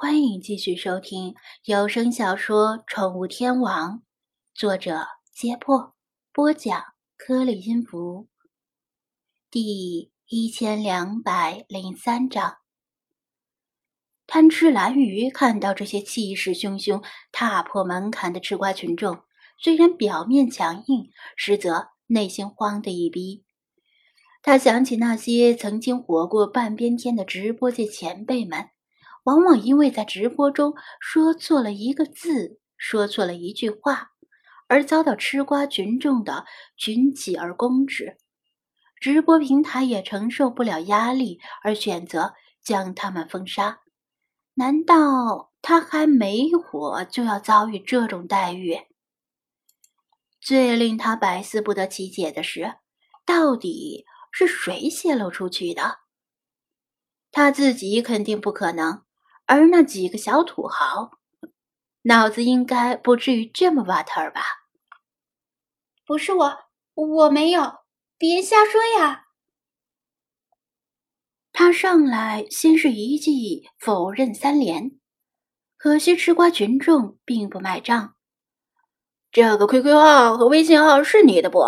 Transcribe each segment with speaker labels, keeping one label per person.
Speaker 1: 欢迎继续收听有声小说《宠物天王》，作者：揭破，播讲：颗粒音符，第一千两百零三章。贪吃蓝鱼看到这些气势汹汹、踏破门槛的吃瓜群众，虽然表面强硬，实则内心慌得一逼。他想起那些曾经活过半边天的直播界前辈们。往往因为在直播中说错了一个字，说错了一句话，而遭到吃瓜群众的群起而攻之。直播平台也承受不了压力，而选择将他们封杀。难道他还没火就要遭遇这种待遇？最令他百思不得其解的是，到底是谁泄露出去的？他自己肯定不可能。而那几个小土豪，脑子应该不至于这么瓦特儿吧？
Speaker 2: 不是我，我没有，别瞎说呀！
Speaker 1: 他上来先是一记否认三连，可惜吃瓜群众并不买账。
Speaker 3: 这个 QQ 号和微信号是你的不？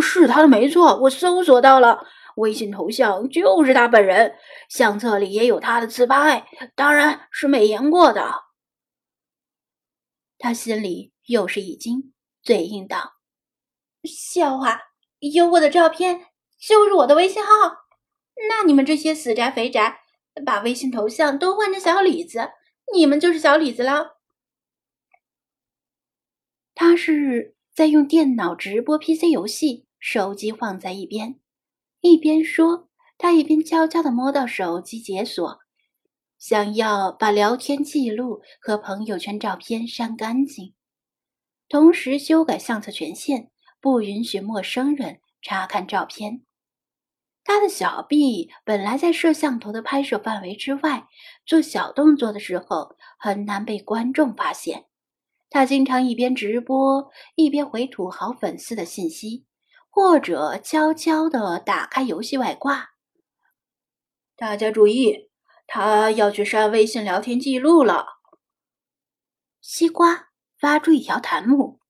Speaker 3: 是他的，没错，我搜索到了。微信头像就是他本人，相册里也有他的自拍，当然是美颜过的。
Speaker 1: 他心里又是一惊，嘴硬道：“
Speaker 2: 笑话，有我的照片就是我的微信号？那你们这些死宅肥宅，把微信头像都换成小李子，你们就是小李子了。”
Speaker 1: 他是在用电脑直播 PC 游戏，手机放在一边。一边说，他一边悄悄地摸到手机解锁，想要把聊天记录和朋友圈照片删干净，同时修改相册权限，不允许陌生人查看照片。他的小臂本来在摄像头的拍摄范围之外，做小动作的时候很难被观众发现。他经常一边直播一边回土豪粉丝的信息。或者悄悄地打开游戏外挂。
Speaker 3: 大家注意，他要去删微信聊天记录了。
Speaker 1: 西瓜发出一条弹幕，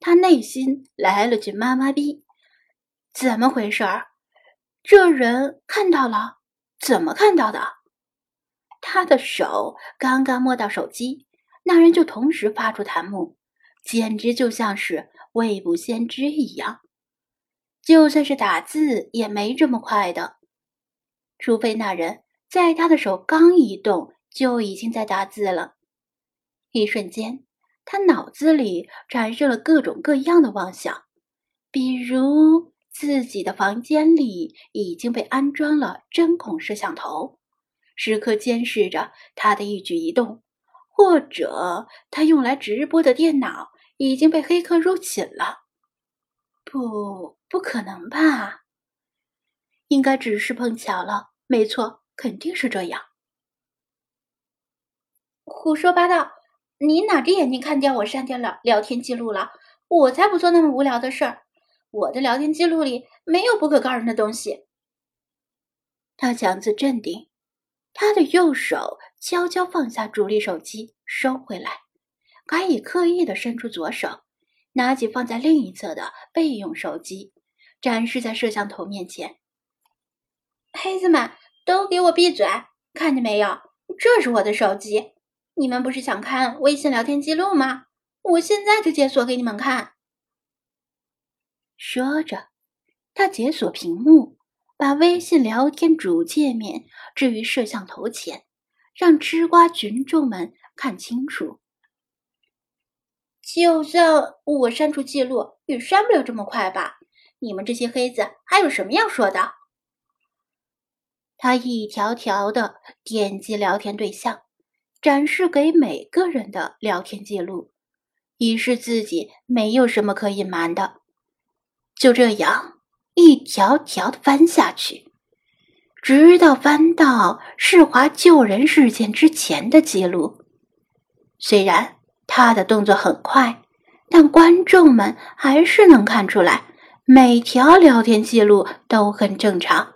Speaker 1: 他内心来了句妈妈逼，怎么回事儿？这人看到了？怎么看到的？他的手刚刚摸到手机，那人就同时发出弹幕，简直就像是未卜先知一样。就算是打字也没这么快的，除非那人在他的手刚一动就已经在打字了。一瞬间，他脑子里产生了各种各样的妄想，比如自己的房间里已经被安装了针孔摄像头，时刻监视着他的一举一动；或者他用来直播的电脑已经被黑客入侵了。不。不可能吧？应该只是碰巧了。没错，肯定是这样。
Speaker 2: 胡说八道！你哪只眼睛看见我删掉了聊天记录了？我才不做那么无聊的事儿。我的聊天记录里没有不可告人的东西。
Speaker 1: 他强自镇定，他的右手悄悄放下主力手机，收回来，还以刻意的伸出左手，拿起放在另一侧的备用手机。展示在摄像头面前，
Speaker 2: 黑子们都给我闭嘴！看见没有？这是我的手机。你们不是想看微信聊天记录吗？我现在就解锁给你们看。
Speaker 1: 说着，他解锁屏幕，把微信聊天主界面置于摄像头前，让吃瓜群众们看清楚。
Speaker 2: 就算我删除记录，也删不了这么快吧？你们这些黑子还有什么要说的？
Speaker 1: 他一条条的点击聊天对象，展示给每个人的聊天记录，以示自己没有什么可隐瞒的。就这样一条条的翻下去，直到翻到世华救人事件之前的记录。虽然他的动作很快，但观众们还是能看出来。每条聊天记录都很正常，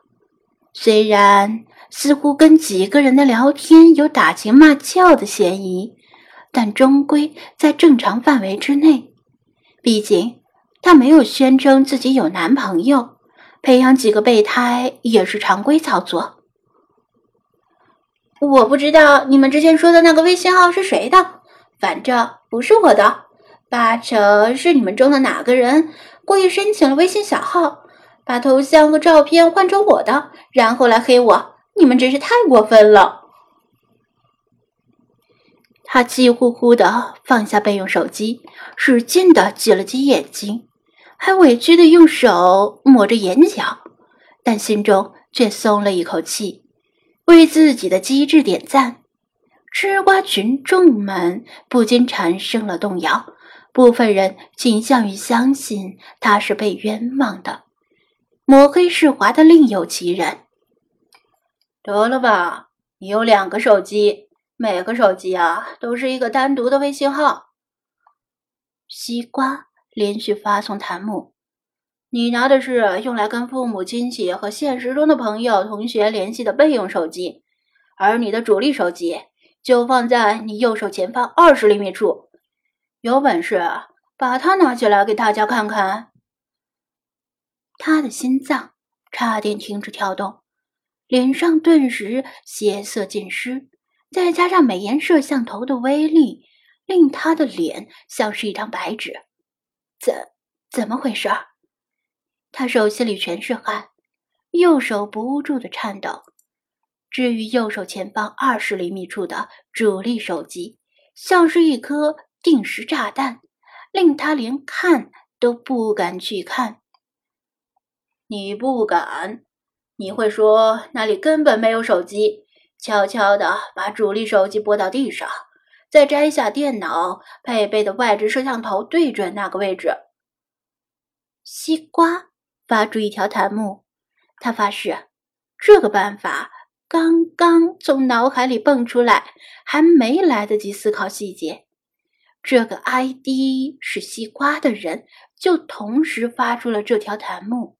Speaker 1: 虽然似乎跟几个人的聊天有打情骂俏的嫌疑，但终归在正常范围之内。毕竟她没有宣称自己有男朋友，培养几个备胎也是常规操作。
Speaker 2: 我不知道你们之前说的那个微信号是谁的，反正不是我的，八成是你们中的哪个人故意申请了微信小号，把头像和照片换成我的，然后来黑我。你们真是太过分了！
Speaker 1: 他气呼呼的放下备用手机，使劲的挤了挤眼睛，还委屈的用手抹着眼角，但心中却松了一口气。为自己的机智点赞，吃瓜群众们不禁产生了动摇。部分人倾向于相信他是被冤枉的，抹黑世华的另有其人。
Speaker 3: 得了吧，你有两个手机，每个手机啊都是一个单独的微信号。
Speaker 1: 西瓜连续发送弹幕。
Speaker 3: 你拿的是用来跟父母亲戚和现实中的朋友同学联系的备用手机，而你的主力手机就放在你右手前方二十厘米处。有本事把它拿起来给大家看看。
Speaker 1: 他的心脏差点停止跳动，脸上顿时血色尽失，再加上美颜摄像头的威力，令他的脸像是一张白纸。怎怎么回事？他手心里全是汗，右手不住的颤抖。至于右手前方二十厘米处的主力手机，像是一颗定时炸弹，令他连看都不敢去看。
Speaker 3: 你不敢？你会说那里根本没有手机？悄悄的把主力手机拨到地上，再摘下电脑配备的外置摄像头，对准那个位置。
Speaker 1: 西瓜。发出一条弹幕，他发誓，这个办法刚刚从脑海里蹦出来，还没来得及思考细节，这个 ID 是西瓜的人就同时发出了这条弹幕。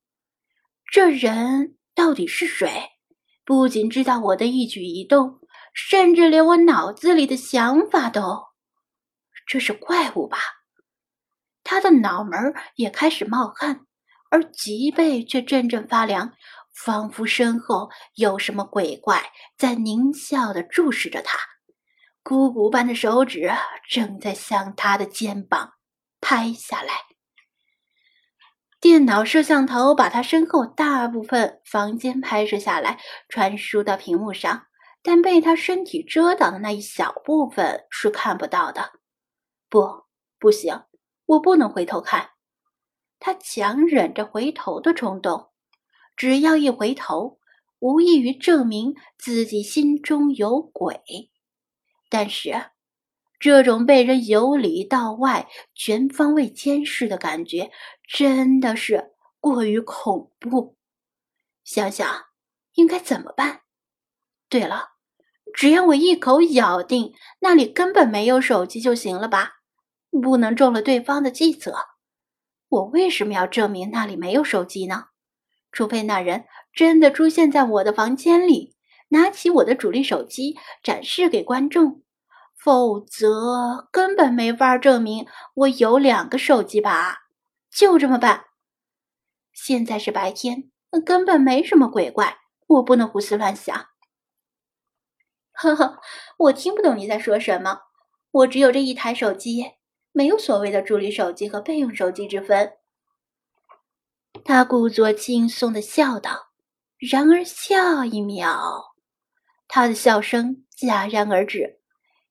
Speaker 1: 这人到底是谁？不仅知道我的一举一动，甚至连我脑子里的想法都……这是怪物吧？他的脑门也开始冒汗。而脊背却阵阵发凉，仿佛身后有什么鬼怪在狞笑的注视着他。鼓鼓般的手指正在向他的肩膀拍下来。电脑摄像头把他身后大部分房间拍摄下来，传输到屏幕上，但被他身体遮挡的那一小部分是看不到的。不，不行，我不能回头看。他强忍着回头的冲动，只要一回头，无异于证明自己心中有鬼。但是，这种被人由里到外全方位监视的感觉，真的是过于恐怖。想想应该怎么办？对了，只要我一口咬定那里根本没有手机就行了吧？不能中了对方的计策。我为什么要证明那里没有手机呢？除非那人真的出现在我的房间里，拿起我的主力手机展示给观众，否则根本没法证明我有两个手机吧？就这么办。现在是白天，根本没什么鬼怪，我不能胡思乱想。呵呵，我听不懂你在说什么。我只有这一台手机。没有所谓的助理手机和备用手机之分。他故作轻松的笑道，然而下一秒，他的笑声戛然而止，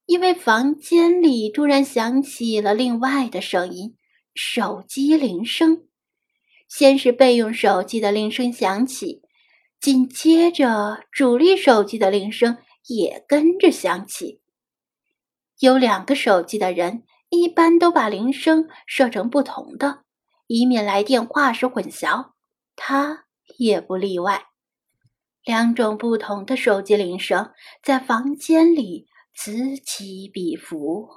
Speaker 1: 因为房间里突然响起了另外的声音——手机铃声。先是备用手机的铃声响起，紧接着主力手机的铃声也跟着响起。有两个手机的人。一般都把铃声设成不同的，以免来电话时混淆。他也不例外。两种不同的手机铃声在房间里此起彼伏。